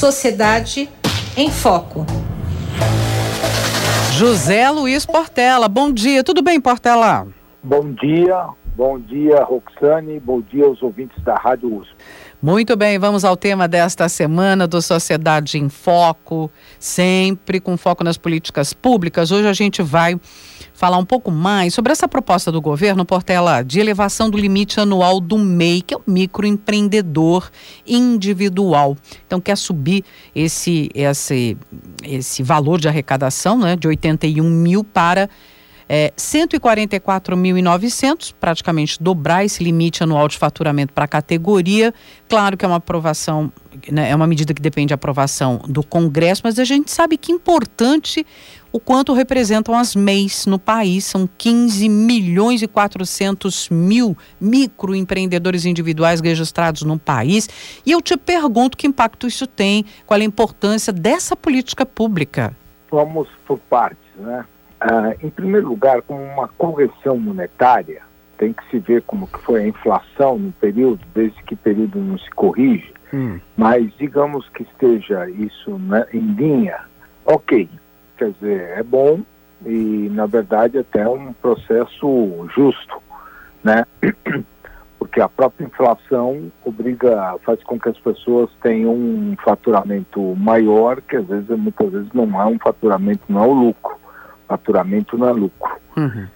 Sociedade em Foco. José Luiz Portela, bom dia. Tudo bem, Portela? Bom dia, bom dia, Roxane, bom dia aos ouvintes da Rádio USP. Muito bem, vamos ao tema desta semana do Sociedade em Foco, sempre com foco nas políticas públicas. Hoje a gente vai falar um pouco mais sobre essa proposta do governo, Portela, de elevação do limite anual do MEI, que é o microempreendedor individual. Então, quer subir esse, esse, esse valor de arrecadação né, de 81 mil para é, 144.900, praticamente dobrar esse limite anual de faturamento para a categoria. Claro que é uma aprovação, né, é uma medida que depende da aprovação do Congresso, mas a gente sabe que é importante o quanto representam as MEIs no país. São 15 milhões e 400 mil microempreendedores individuais registrados no país. E eu te pergunto que impacto isso tem, qual é a importância dessa política pública. Vamos por partes, né? Ah, em primeiro lugar, como uma correção monetária, tem que se ver como que foi a inflação no período, desde que período não se corrige, hum. mas digamos que esteja isso né, em linha, ok, quer dizer, é bom e na verdade até um processo justo, né? Porque a própria inflação obriga, faz com que as pessoas tenham um faturamento maior, que às vezes muitas vezes não é um faturamento, não é o lucro faturamento não é lucro. Uhum.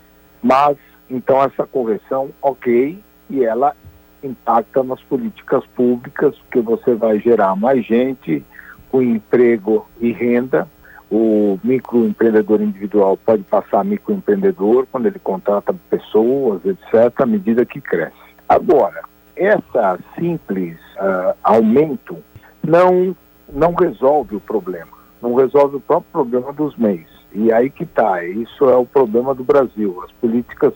Mas, então, essa correção, ok, e ela impacta nas políticas públicas, porque você vai gerar mais gente com emprego e renda. O microempreendedor individual pode passar a microempreendedor quando ele contrata pessoas, etc., à medida que cresce. Agora, essa simples uh, aumento não, não resolve o problema, não resolve o próprio problema dos meios. E aí que está, isso é o problema do Brasil. As políticas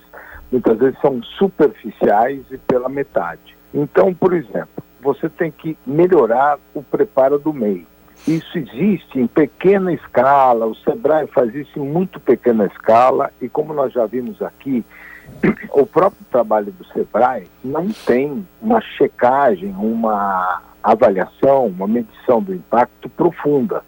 muitas vezes são superficiais e pela metade. Então, por exemplo, você tem que melhorar o preparo do meio. Isso existe em pequena escala, o Sebrae faz isso em muito pequena escala, e como nós já vimos aqui, o próprio trabalho do Sebrae não tem uma checagem, uma avaliação, uma medição do impacto profunda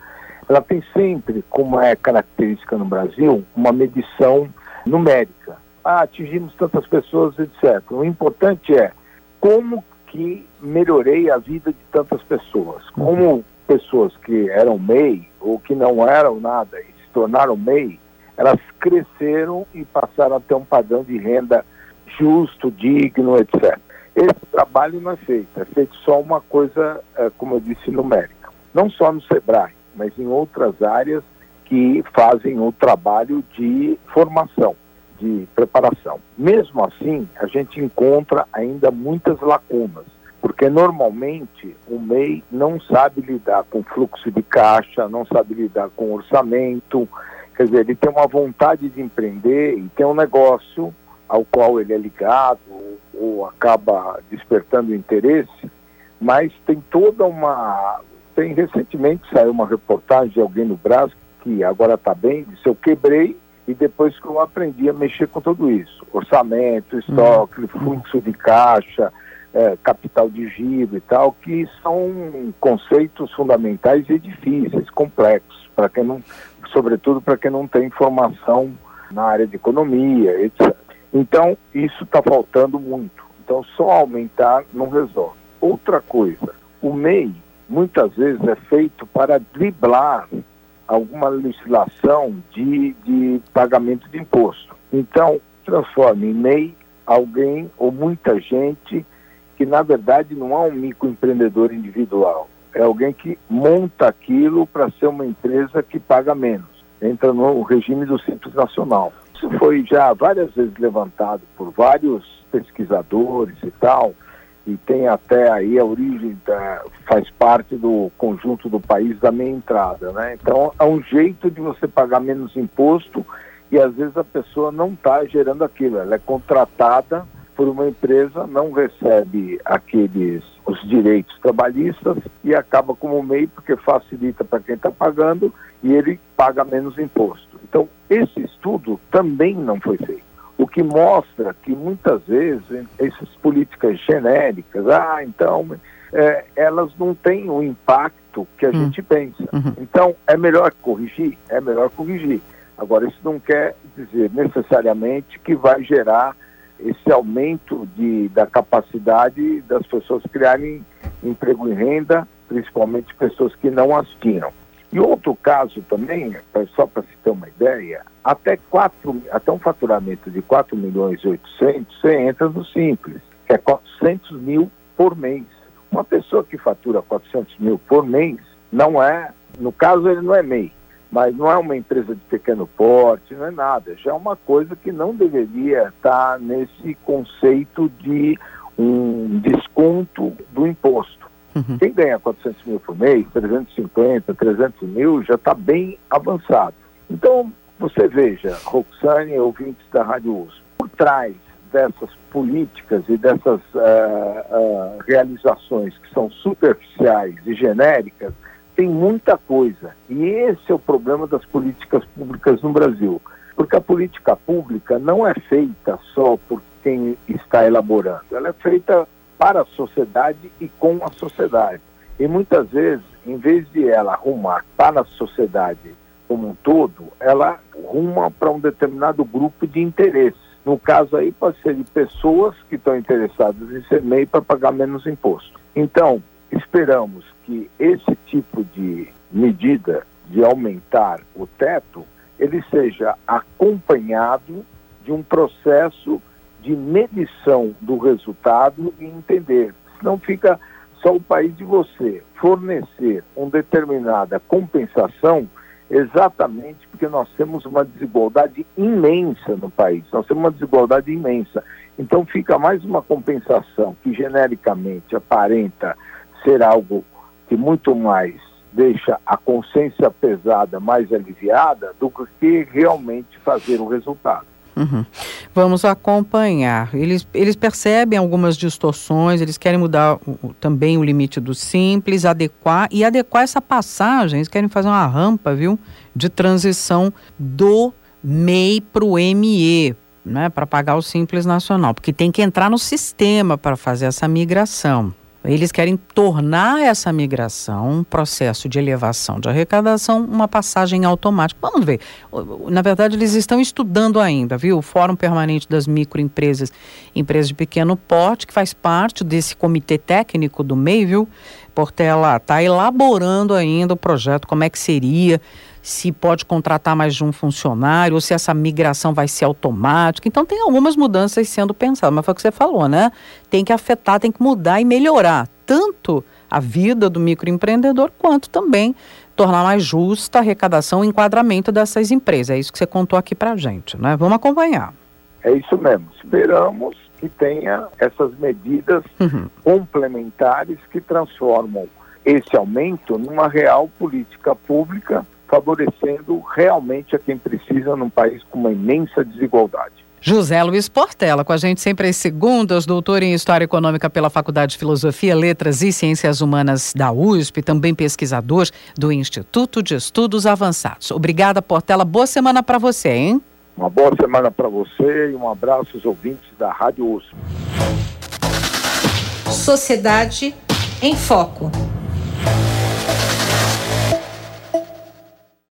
ela tem sempre, como é característica no Brasil, uma medição numérica. Ah, atingimos tantas pessoas, etc. O importante é como que melhorei a vida de tantas pessoas. Uhum. Como pessoas que eram MEI ou que não eram nada e se tornaram MEI, elas cresceram e passaram a ter um padrão de renda justo, digno, etc. Esse trabalho não é feito, é feito só uma coisa, eh, como eu disse, numérica. Não só no SEBRAE, mas em outras áreas que fazem o trabalho de formação, de preparação. Mesmo assim, a gente encontra ainda muitas lacunas, porque normalmente o MEI não sabe lidar com fluxo de caixa, não sabe lidar com orçamento, quer dizer, ele tem uma vontade de empreender e tem um negócio ao qual ele é ligado ou, acaba despertando interesse, mas tem toda uma tem recentemente saiu uma reportagem de alguém no Brasil que agora está bem, disse eu quebrei e depois que eu aprendi a mexer com tudo isso, orçamento, estoque, uhum. fluxo de caixa, é, capital de giro e tal, que são conceitos fundamentais e difíceis, complexos, para quem não, sobretudo para quem não tem formação na área de economia, etc. Então, isso está faltando muito. Então, só aumentar não resolve. Outra coisa, o MEI muitas vezes é feito para driblar alguma legislação de, de pagamento de imposto. Então, transforma em MEI alguém ou muita gente que, na verdade, não é um microempreendedor individual. É alguém que monta aquilo para ser uma empresa que paga menos. Entra no regime do Simples Nacional. Isso foi já várias vezes levantado por vários pesquisadores e tal e tem até aí a origem, faz parte do conjunto do país da meia entrada, né? Então é um jeito de você pagar menos imposto e às vezes a pessoa não está gerando aquilo, ela é contratada por uma empresa, não recebe aqueles os direitos trabalhistas e acaba como meio porque facilita para quem está pagando e ele paga menos imposto. Então esse estudo também não foi feito. O que mostra que muitas vezes essas políticas genéricas, ah, então é, elas não têm o impacto que a hum. gente pensa. Uhum. Então, é melhor corrigir? É melhor corrigir. Agora, isso não quer dizer necessariamente que vai gerar esse aumento de, da capacidade das pessoas criarem emprego e renda, principalmente pessoas que não as tinham. E outro caso também, só para se ter uma ideia, até, quatro, até um faturamento de 4 milhões e 800, você entra no Simples, que é 400 mil por mês. Uma pessoa que fatura 400 mil por mês não é, no caso ele não é MEI, mas não é uma empresa de pequeno porte, não é nada. Já é uma coisa que não deveria estar nesse conceito de um desconto do imposto. Uhum. Quem ganha 400 mil por mês, 350, 300 mil, já está bem avançado. Então, você veja, Roxane ouvintes da Rádio USP, por trás dessas políticas e dessas uh, uh, realizações que são superficiais e genéricas, tem muita coisa. E esse é o problema das políticas públicas no Brasil. Porque a política pública não é feita só por quem está elaborando, ela é feita para a sociedade e com a sociedade. E muitas vezes, em vez de ela arrumar para a sociedade como um todo, ela ruma para um determinado grupo de interesse. No caso aí, pode ser de pessoas que estão interessadas em ser MEI para pagar menos imposto. Então, esperamos que esse tipo de medida de aumentar o teto, ele seja acompanhado de um processo de medição do resultado e entender. Senão fica só o país de você fornecer uma determinada compensação exatamente porque nós temos uma desigualdade imensa no país, nós temos uma desigualdade imensa. Então fica mais uma compensação que genericamente aparenta ser algo que muito mais deixa a consciência pesada mais aliviada do que realmente fazer o resultado. Uhum. Vamos acompanhar. Eles, eles percebem algumas distorções, eles querem mudar o, também o limite do simples, adequar e adequar essa passagem. Eles querem fazer uma rampa, viu, de transição do MEI para o ME, né, para pagar o simples nacional, porque tem que entrar no sistema para fazer essa migração. Eles querem tornar essa migração, um processo de elevação de arrecadação, uma passagem automática. Vamos ver. Na verdade, eles estão estudando ainda, viu? O Fórum Permanente das Microempresas, Empresas de Pequeno Porte, que faz parte desse comitê técnico do MEI, viu? Portela está elaborando ainda o projeto, como é que seria se pode contratar mais de um funcionário, ou se essa migração vai ser automática. Então, tem algumas mudanças sendo pensadas, mas foi o que você falou, né? Tem que afetar, tem que mudar e melhorar tanto a vida do microempreendedor, quanto também tornar mais justa a arrecadação e enquadramento dessas empresas. É isso que você contou aqui para gente, né? Vamos acompanhar. É isso mesmo. Esperamos que tenha essas medidas uhum. complementares que transformam esse aumento numa real política pública favorecendo realmente a quem precisa num país com uma imensa desigualdade. José Luiz Portela, com a gente sempre às segundas, doutor em História Econômica pela Faculdade de Filosofia, Letras e Ciências Humanas da USP, também pesquisador do Instituto de Estudos Avançados. Obrigada, Portela. Boa semana para você, hein? Uma boa semana para você e um abraço aos ouvintes da Rádio USP. Sociedade em Foco.